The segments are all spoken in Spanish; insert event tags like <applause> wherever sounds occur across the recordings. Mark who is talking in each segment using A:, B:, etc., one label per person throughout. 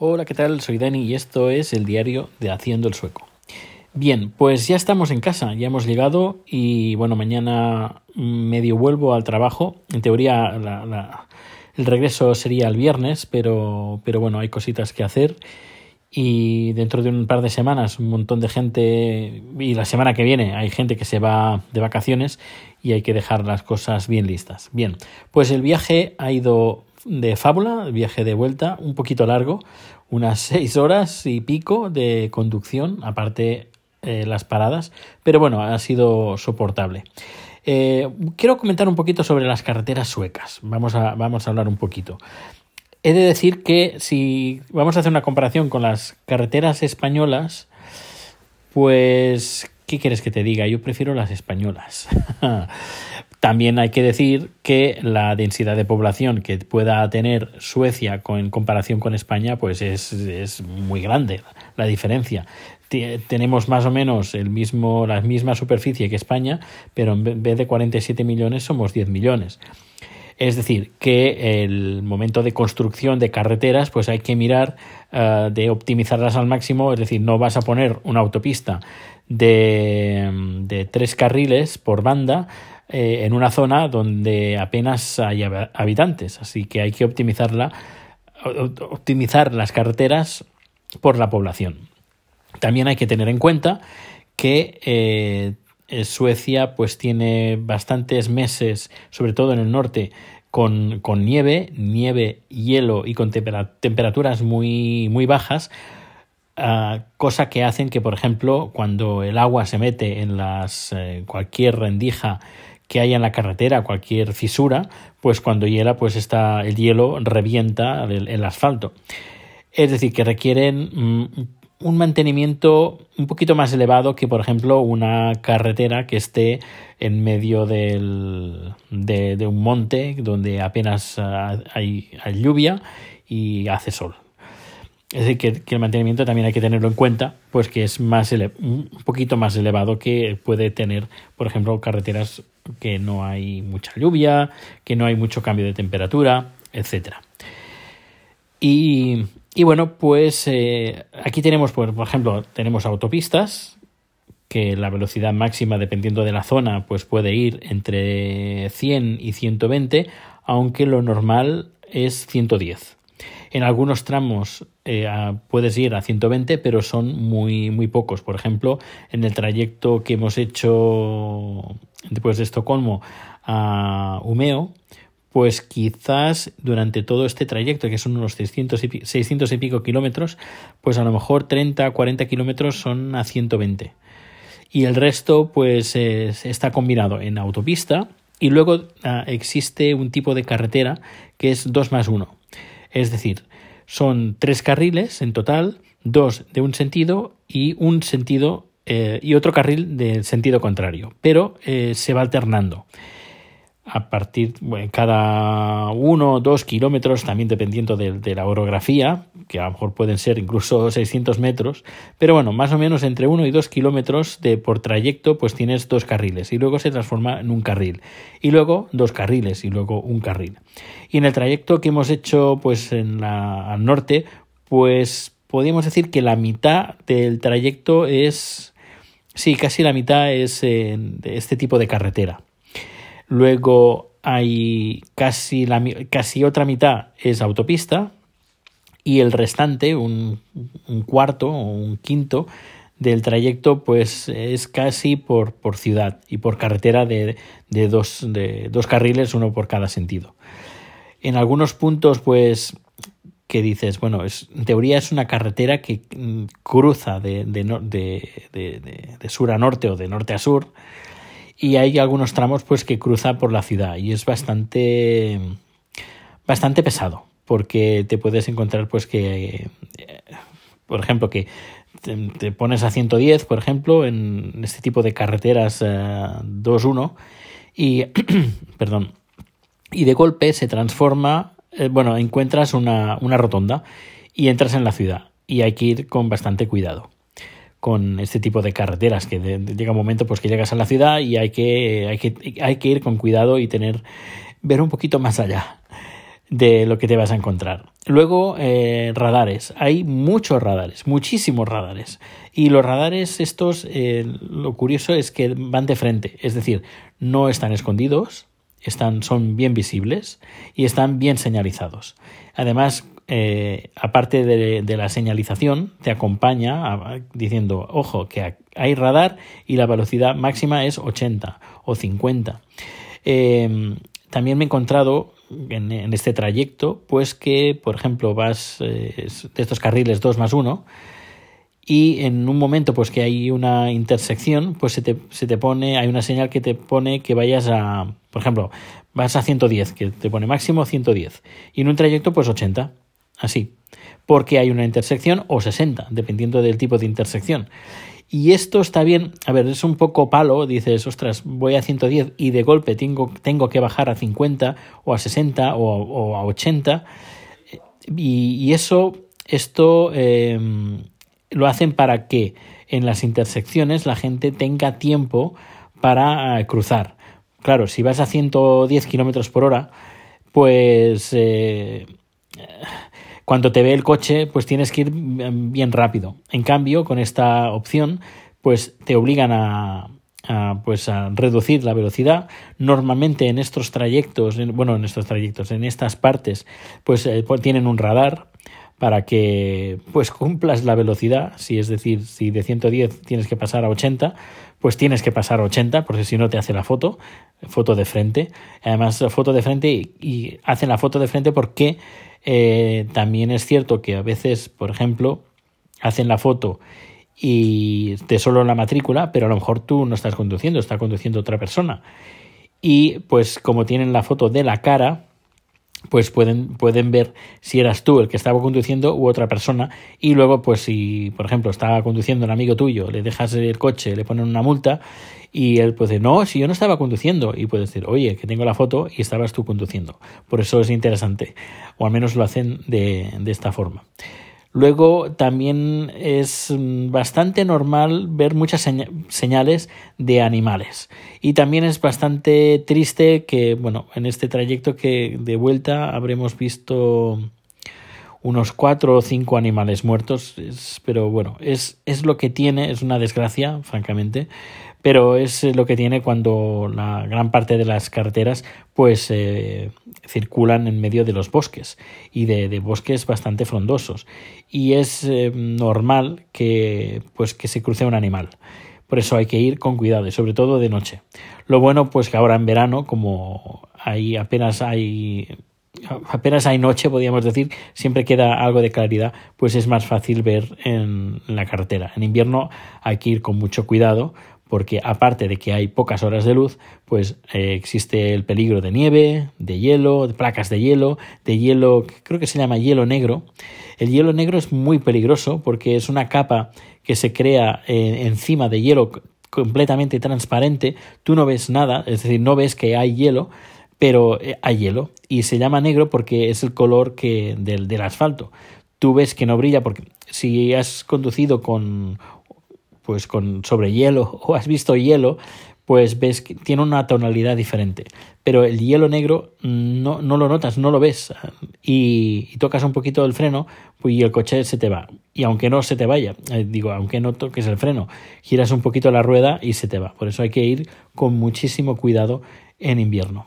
A: Hola, ¿qué tal? Soy Dani y esto es el diario de Haciendo el Sueco. Bien, pues ya estamos en casa, ya hemos llegado y bueno, mañana medio vuelvo al trabajo. En teoría el regreso sería el viernes, pero, pero bueno, hay cositas que hacer y dentro de un par de semanas un montón de gente y la semana que viene hay gente que se va de vacaciones y hay que dejar las cosas bien listas. Bien, pues el viaje ha ido de fábula, viaje de vuelta, un poquito largo, unas <laughs> seis horas y pico de conducción, aparte eh, las paradas, pero bueno, ha sido soportable. Eh, quiero comentar un poquito sobre las carreteras suecas. Vamos a, vamos a hablar un poquito. He de decir que si vamos a hacer una comparación con las carreteras españolas, pues, ¿qué quieres que te diga? Yo prefiero las españolas. <laughs> También hay que decir que la densidad de población que pueda tener Suecia en comparación con España, pues es, muy grande la diferencia. tenemos más o menos el mismo, la misma superficie que España, pero en vez de 47 millones somos 10 millones. Es decir, que el momento de construcción de carreteras, pues hay que mirar eh, de optimizarlas al máximo, es decir, no vas a poner una autopista de, de tres carriles por banda, eh, en una zona donde apenas hay habitantes, así que hay que optimizarla, optimizar las carreteras por la población. También hay que tener en cuenta que eh, Suecia pues tiene bastantes meses, sobre todo en el norte, con, con nieve, nieve, hielo y con temperaturas muy, muy bajas, Uh, cosa que hacen que, por ejemplo, cuando el agua se mete en las eh, cualquier rendija que haya en la carretera, cualquier fisura, pues cuando hiela, pues está, el hielo revienta el, asfalto. Es decir, que requieren mm, un mantenimiento un poquito más elevado que, por ejemplo, una carretera que esté en medio del, de, un monte donde apenas ah, hay, hay lluvia y hace sol. Es decir, que, el mantenimiento también hay que tenerlo en cuenta, pues que es más un poquito más elevado que puede tener, por ejemplo, carreteras que no hay mucha lluvia, que no hay mucho cambio de temperatura, etcétera. Y, bueno, pues eh, aquí tenemos, por, por ejemplo, tenemos autopistas que la velocidad máxima, dependiendo de la zona, pues puede ir entre 100 y 120, aunque lo normal es 110. En algunos tramos eh, puedes ir a 120, pero son muy, muy pocos. Por ejemplo, en el trayecto que hemos hecho después de Estocolmo a Umeo, pues quizás durante todo este trayecto, que son unos 600 y, 600 y pico kilómetros, pues a lo mejor 30, 40 kilómetros son a 120. Y el resto, pues está combinado en autopista y luego ah, existe un tipo de carretera que es 2 más 1. Es decir, son tres carriles en total, dos de un sentido y un sentido eh, y otro carril del sentido contrario, pero eh, se va alternando a partir de cada uno o dos kilómetros, también dependiendo de, la orografía, que a lo mejor pueden ser incluso <laughs> 600 metros, pero bueno, más o menos entre uno y dos kilómetros de por trayecto, pues tienes dos carriles y luego se transforma en un carril y luego dos carriles y luego un carril. Y en el trayecto que hemos hecho, pues en la, al norte, pues podríamos decir que la mitad del trayecto es, sí, casi la mitad es en este tipo de carretera Luego hay casi, la, casi otra mitad es autopista y el restante, un, cuarto o un quinto del trayecto, pues es casi por, por ciudad y por carretera de, de, dos, de dos carriles, uno por cada sentido. En algunos puntos, pues que dices, bueno, es, en teoría es una carretera que mm, cruza de, de, de, de, sur a norte o de norte a sur, y hay algunos tramos pues que cruza por la ciudad y es bastante bastante pesado porque te puedes encontrar pues que eh, por ejemplo que te, pones a 110 por ejemplo en este tipo de carreteras 2.1 eh, y <clears throat> perdón y de golpe se transforma eh, bueno encuentras una, una rotonda y entras en la ciudad y hay que ir con bastante cuidado con este tipo de carreteras, que llega un momento pues que llegas a la ciudad y hay que, hay que, hay que ir con cuidado y tener, ver un poquito más allá. de lo que te vas a encontrar. Luego, eh, radares. Hay muchos radares, muchísimos radares. Y los radares estos, eh, lo curioso es que van de frente, es decir, no están escondidos, están, son bien visibles y están bien señalizados. Además, eh, aparte de, la señalización, te acompaña diciendo, ojo, que hay radar y la velocidad máxima es 80 o 50. también me he encontrado en, este trayecto, pues que, por ejemplo, vas eh, de estos carriles 2 más 1 y en un momento pues que hay una intersección, pues se te, se te pone, hay una señal que te pone que vayas a, por ejemplo, vas a 110, que te pone máximo 110, y en un trayecto pues 80, así, porque hay una intersección o 60, dependiendo del tipo de intersección. Y esto está bien, a ver, es un poco palo, dices, ostras, voy a 110 y de golpe tengo, tengo que bajar a 50 o a 60 o, a 80. Y, eso, esto em, lo hacen para que en las intersecciones la gente tenga tiempo para eh, cruzar. Claro, si vas a 110 kilómetros por hora, pues eh, cuando te ve el coche, pues tienes que ir bien rápido. En cambio, con esta opción, pues te obligan a, pues a reducir la velocidad. Normalmente en estos trayectos, bueno, en estos trayectos, en estas partes, pues, eh, pues, tienen un radar para que pues cumplas la velocidad, si es decir, si de 110 tienes que pasar a 80, pues tienes que pasar a 80, porque si no te hace la foto, foto de frente. Además, foto de frente y, hacen la foto de frente porque eh, también es cierto que a veces, por ejemplo, hacen la foto y de solo la matrícula, pero a lo mejor tú no estás conduciendo, está conduciendo otra persona. Y pues como tienen la foto de la cara, pues pueden, pueden ver si eras tú el que estaba conduciendo u otra persona y luego pues si por ejemplo estaba conduciendo un amigo tuyo, le dejas el coche, le ponen una multa y él puede decir, no, si yo no estaba conduciendo y puede decir, oye, que tengo la foto y estabas tú conduciendo. Por eso es interesante, o al menos lo hacen de, de esta forma. Luego también es bastante normal ver muchas señales de animales. Y también es bastante triste que, bueno, en este trayecto que de vuelta habremos visto unos cuatro o cinco animales muertos, pero bueno, es, es lo que tiene, es una desgracia, francamente, pero es lo que tiene cuando la gran parte de las carreteras pues eh, circulan en medio de los bosques y de, bosques bastante frondosos. Y es eh, normal que pues que se cruce un animal. Por eso hay que ir con cuidado y sobre todo de noche. Lo bueno pues que ahora en verano como ahí apenas hay apenas hay noche, podríamos decir, siempre queda algo de claridad, pues es más fácil ver en la carretera. En invierno hay que ir con mucho cuidado porque aparte de que hay pocas horas de luz, pues eh, existe el peligro de nieve, de hielo, de placas de hielo, de hielo, creo que se llama hielo negro. El hielo negro es muy peligroso porque es una capa que se crea eh, encima de hielo completamente transparente, tú no ves nada, es decir, no ves que hay hielo, pero eh, hay hielo y se llama negro porque es el color que del, del asfalto. Tú ves que no brilla porque si has conducido con pues con sobre hielo <laughs> o has visto hielo, pues ves que tiene una tonalidad diferente. Pero el hielo negro no, no lo notas, no lo ves. Y, tocas un poquito el freno pues, y el coche se te va. Y aunque no se te vaya, eh, digo, aunque no toques el freno, giras un poquito la rueda y se te va. Por eso hay que ir con muchísimo cuidado en invierno.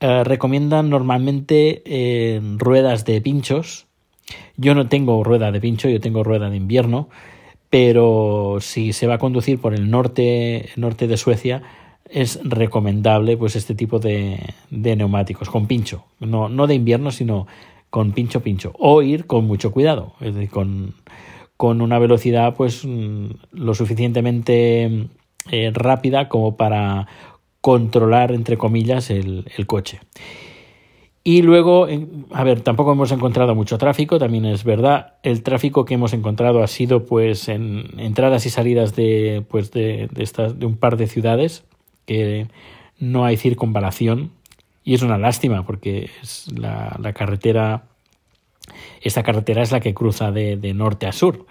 A: Eh, recomiendan normalmente eh, ruedas de pinchos. Yo no tengo rueda de pincho, yo tengo rueda de invierno pero si se va a conducir por el norte, norte de Suecia, es recomendable pues este tipo de, neumáticos con pincho, no, no de invierno, sino con pincho pincho, o ir con mucho cuidado, es decir, con, con una velocidad pues mm, lo suficientemente eh, rápida como para controlar entre comillas el, el coche. Y luego, a ver, tampoco hemos encontrado mucho tráfico, también es verdad. El tráfico que hemos encontrado ha sido pues en entradas y salidas de, pues de, de, estas, de un par de ciudades que no hay circunvalación y es una lástima porque es la, la carretera, esta carretera es la que cruza de, de norte a sur.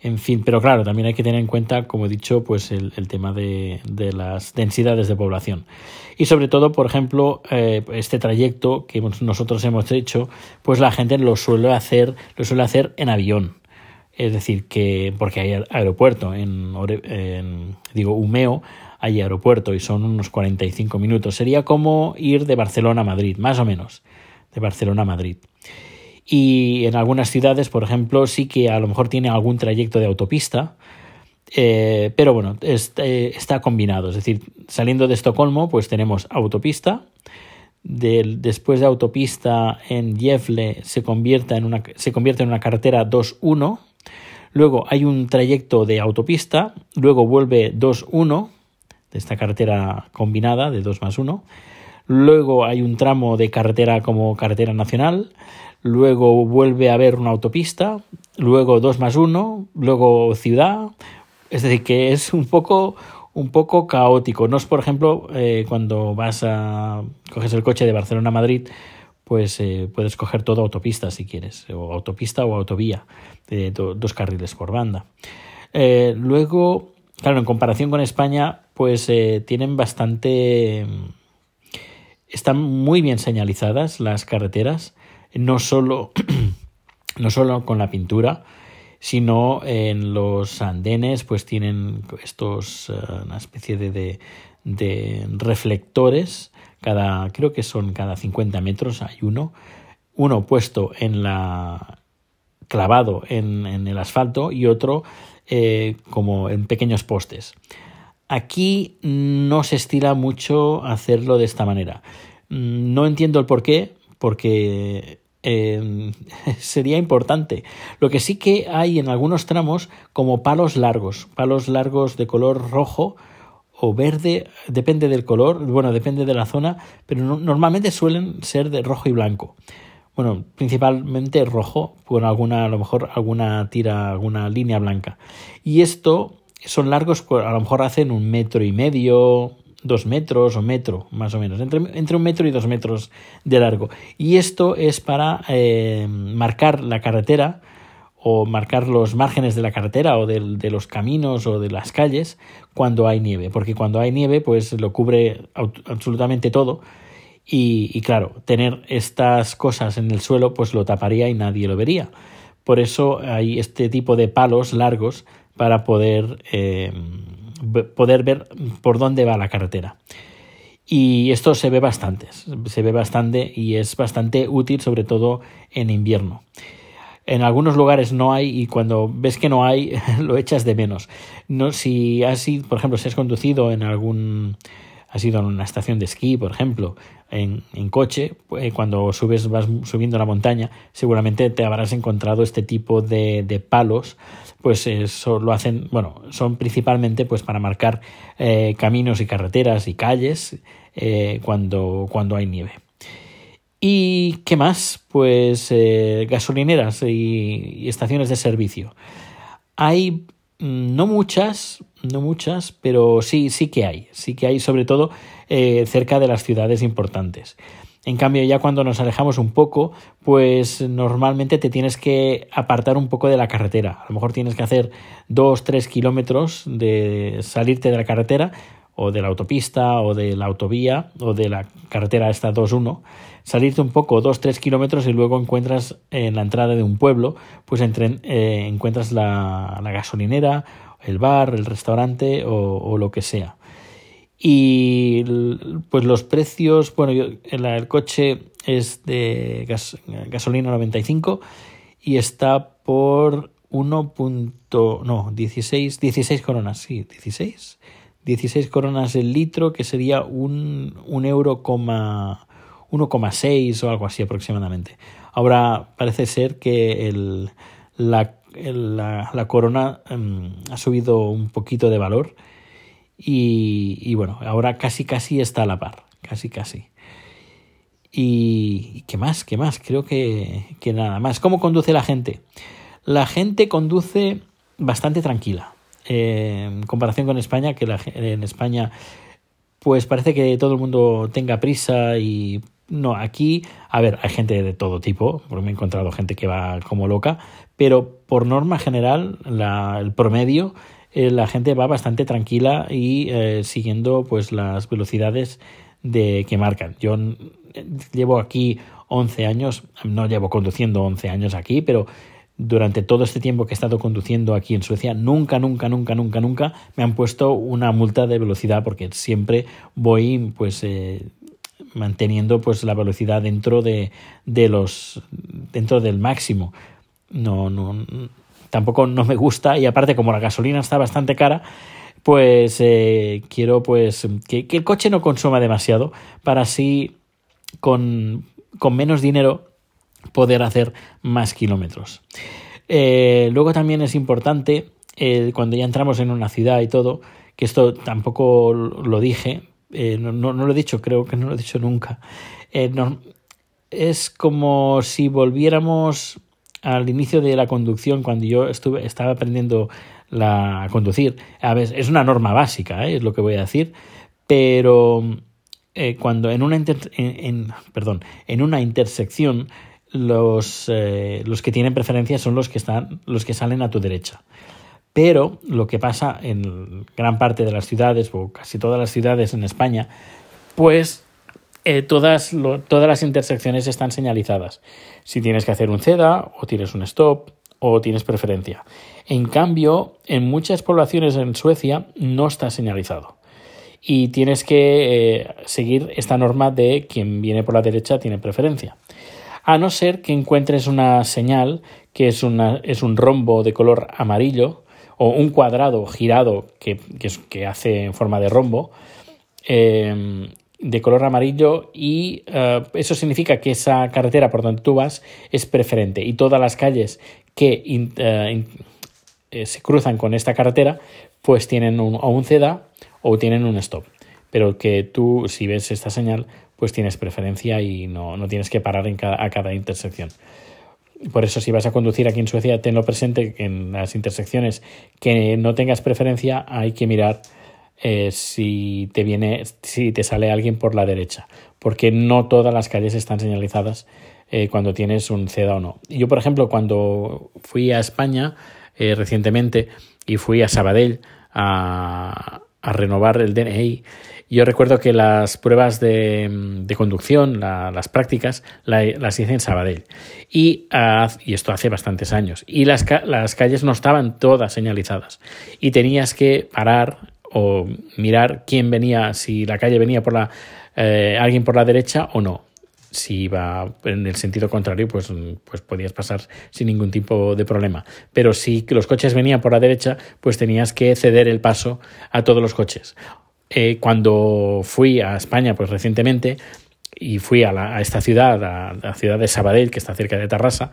A: En fin, pero claro, también hay que tener en cuenta, como he dicho, pues el, tema de, las densidades de población. Y sobre todo, por ejemplo, eh, este trayecto que nosotros hemos hecho, pues la gente lo suele hacer, lo suele hacer en avión. Es decir, que porque hay aeropuerto en, en digo, Umeo hay aeropuerto y son unos 45 minutos. Sería como ir de Barcelona a Madrid, más o menos, de Barcelona a Madrid. Y en algunas ciudades, por ejemplo, sí que a lo mejor tiene algún trayecto de autopista, eh, pero bueno, eh, está combinado. Es decir, saliendo de Estocolmo, pues tenemos autopista. después de autopista en Jefle se, convierte en una, se convierte en una carretera 2.1. Luego hay un trayecto de autopista, luego vuelve 2.1 de esta carretera combinada de 2 más 1. Luego hay un tramo de carretera como carretera nacional. Luego vuelve a haber una autopista. Luego 2 más 1. Luego ciudad. Es decir, que es un poco, un poco caótico. No es, por ejemplo, eh, cuando vas a. coges el coche de Barcelona a Madrid, pues eh, puedes coger toda autopista si quieres, o autopista o autovía, dos carriles por banda. Eh, luego, claro, en comparación con España, pues tienen bastante... Están muy bien señalizadas las carreteras, no solo, <clears throat> no solo con la pintura, sino en los andenes pues tienen estos, eh, una especie de, de, reflectores, cada, creo que son cada 50 metros hay uno, uno puesto en la clavado en, en el asfalto y otro eh, como en pequeños postes. Aquí no se estila mucho hacerlo de esta manera. No entiendo el por qué, porque eh, <laughs> sería importante. Lo que sí que hay en algunos tramos como palos largos, palos largos de color rojo o verde, depende del color, bueno, depende de la zona, pero normalmente suelen ser de rojo y blanco. Bueno, principalmente rojo, con alguna, a lo mejor alguna tira, alguna línea blanca. Y esto son largos, pues, a lo mejor hacen un metro y medio, dos metros o metro, más o menos, entre, entre un metro y dos metros de largo. Y esto es para eh, marcar la carretera o marcar los márgenes de la carretera o de, los caminos o de las calles cuando hay nieve, porque cuando hay nieve pues lo cubre absolutamente todo y, y, claro, tener estas cosas en el suelo pues lo taparía y nadie lo vería. Por eso hay este tipo de palos largos para poder, eh, poder ver por dónde va la carretera. Y esto se ve bastante, se ve bastante y es bastante útil, sobre todo en invierno. En algunos lugares no hay y cuando ves que no hay <laughs> lo echas de menos. No, si has por ejemplo, si has conducido en algún has ido a una estación de esquí, por ejemplo, en, en coche, pues, cuando subes, vas subiendo la montaña, seguramente te habrás encontrado este tipo de palos pues eso lo hacen, bueno, son principalmente pues para marcar eh, caminos y carreteras y calles eh, cuando, cuando hay nieve. ¿Y qué más? Pues eh, gasolineras y, estaciones de servicio. Hay mm, no muchas, no muchas, pero sí, sí que hay, sí que hay, sobre todo cerca de las ciudades importantes. En cambio, ya cuando nos alejamos un poco, pues normalmente te tienes que apartar un poco de la carretera. A lo mejor tienes que hacer dos, tres kilómetros de salirte de la carretera o de la autopista o de la autovía o de la carretera esta 2.1, salirte un poco dos, tres kilómetros y luego encuentras en la entrada de un pueblo, pues eh, encuentras la, gasolinera, el bar, el restaurante o lo que sea. Y pues los precios, bueno, yo, el, coche es de gasolina 95 y está por 1. no, 16, 16 coronas, sí, 16. 16 coronas el litro, que sería un, un euro 1,6 o algo así aproximadamente. Ahora parece ser que el, la, la, la corona em, ha subido un poquito de valor y, bueno, ahora casi casi está a la par, casi casi. Y, qué más, qué más, creo que, que nada más. ¿Cómo conduce la gente? La gente conduce bastante tranquila. Eh, en comparación con España, que la, en España pues parece que todo el mundo tenga prisa y no, aquí, a ver, hay gente de todo tipo, porque me he encontrado gente que va como loca, pero por norma general, la, el promedio, eh, la gente va bastante tranquila y eh, siguiendo pues las velocidades de que marcan. Yo llevo aquí 11 años, no llevo conduciendo 11 años aquí, pero durante todo este tiempo que he estado conduciendo aquí en Suecia, nunca, nunca, nunca, nunca, nunca me han puesto una multa de velocidad porque siempre voy pues eh, manteniendo pues la velocidad dentro de, de los dentro del máximo. No, no, tampoco no me gusta y aparte como la gasolina está bastante cara, pues eh, quiero pues que, el coche no consuma demasiado para así con, con menos dinero poder hacer más kilómetros. Eh, luego también es importante, cuando ya entramos en una ciudad y todo, que esto tampoco lo dije, eh, no, no, lo he dicho, creo que no lo he dicho nunca. es como si volviéramos al inicio de la conducción, cuando yo estuve, estaba aprendiendo la, a conducir. A ver, es una norma básica, es lo que voy a decir, pero cuando en una, en, perdón, en una intersección los, eh, los que tienen preferencia son los que, están, los que salen a tu derecha. Pero lo que pasa en gran parte de las ciudades, o casi todas las ciudades en España, pues eh, todas, todas las intersecciones están señalizadas. Si tienes que hacer un CEDA, o tienes un stop, o tienes preferencia. En cambio, en muchas poblaciones en Suecia no está señalizado. Y tienes que eh, seguir esta norma de quien viene por la derecha tiene preferencia a no ser que encuentres una señal que es, una, es un rombo de color amarillo o un cuadrado girado que, que, hace en forma de rombo em, de color amarillo y eh, eso significa que esa carretera por donde tú vas es preferente y todas las calles que eh, eh, se cruzan con esta carretera pues tienen un, o un CEDA o tienen un stop pero que tú si ves esta señal pues tienes preferencia y no, no tienes que parar en cada, a cada intersección. Por eso, si vas a conducir aquí en Suecia, tenlo presente que en las intersecciones que no tengas preferencia, hay que mirar eh, si te viene, si te sale alguien por la derecha, porque no todas las calles están señalizadas eh, cuando tienes un CEDA o no. Yo, por ejemplo, cuando fui a España eh, recientemente y fui a Sabadell a, renovar el DNI, yo recuerdo que las pruebas de, conducción, las prácticas, las hice en Sabadell. Y, esto hace bastantes años. Y las calles no estaban todas señalizadas. Y tenías que parar o mirar quién venía, si la calle venía por la, eh, alguien por la derecha o no. Si iba en el sentido contrario, pues, pues podías pasar sin ningún tipo de problema. Pero si los coches venían por la derecha, pues tenías que ceder el paso a todos los coches. Eh, cuando fui a España, pues recientemente, y fui a, la, a esta ciudad, a, la ciudad de Sabadell, que está cerca de Tarrasa,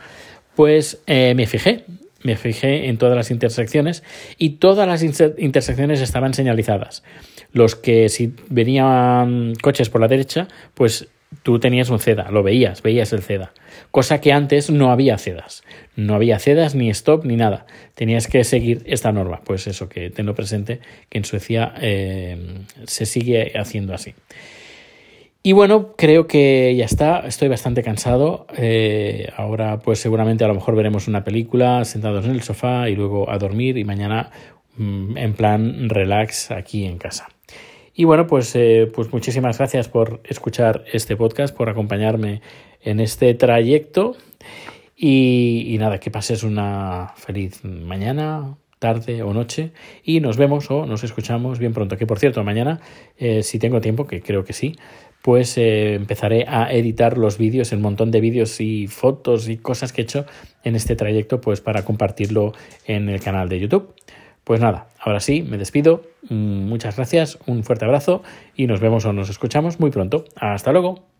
A: pues eh, me fijé, me fijé en todas las intersecciones y todas las intersecciones estaban señalizadas. Los que si venían coches por la derecha, pues tú tenías un CEDA, lo veías, veías el CEDA. Cosa que antes no había CEDAS. No había CEDAS, ni stop, ni nada. Tenías que seguir esta norma. Pues eso, que tenlo presente, que en Suecia eh, se sigue haciendo así. Y bueno, creo que ya está, estoy bastante cansado. Eh, ahora pues seguramente a lo mejor veremos una película sentados en el sofá y luego a dormir y mañana mm, en plan relax aquí en casa. Y bueno, pues, eh, pues muchísimas gracias por escuchar este podcast, por acompañarme en este trayecto. Y, nada, que pases una feliz mañana, tarde o noche y nos vemos o nos escuchamos bien pronto. Que por cierto, mañana, eh, si tengo tiempo, que creo que sí, pues empezaré a editar los vídeos, el montón de vídeos y fotos y cosas que he hecho en este trayecto, pues para compartirlo en el canal de YouTube. Pues nada, ahora sí, me despido. Mm, muchas gracias, un fuerte abrazo y nos vemos o nos escuchamos muy pronto. Hasta luego.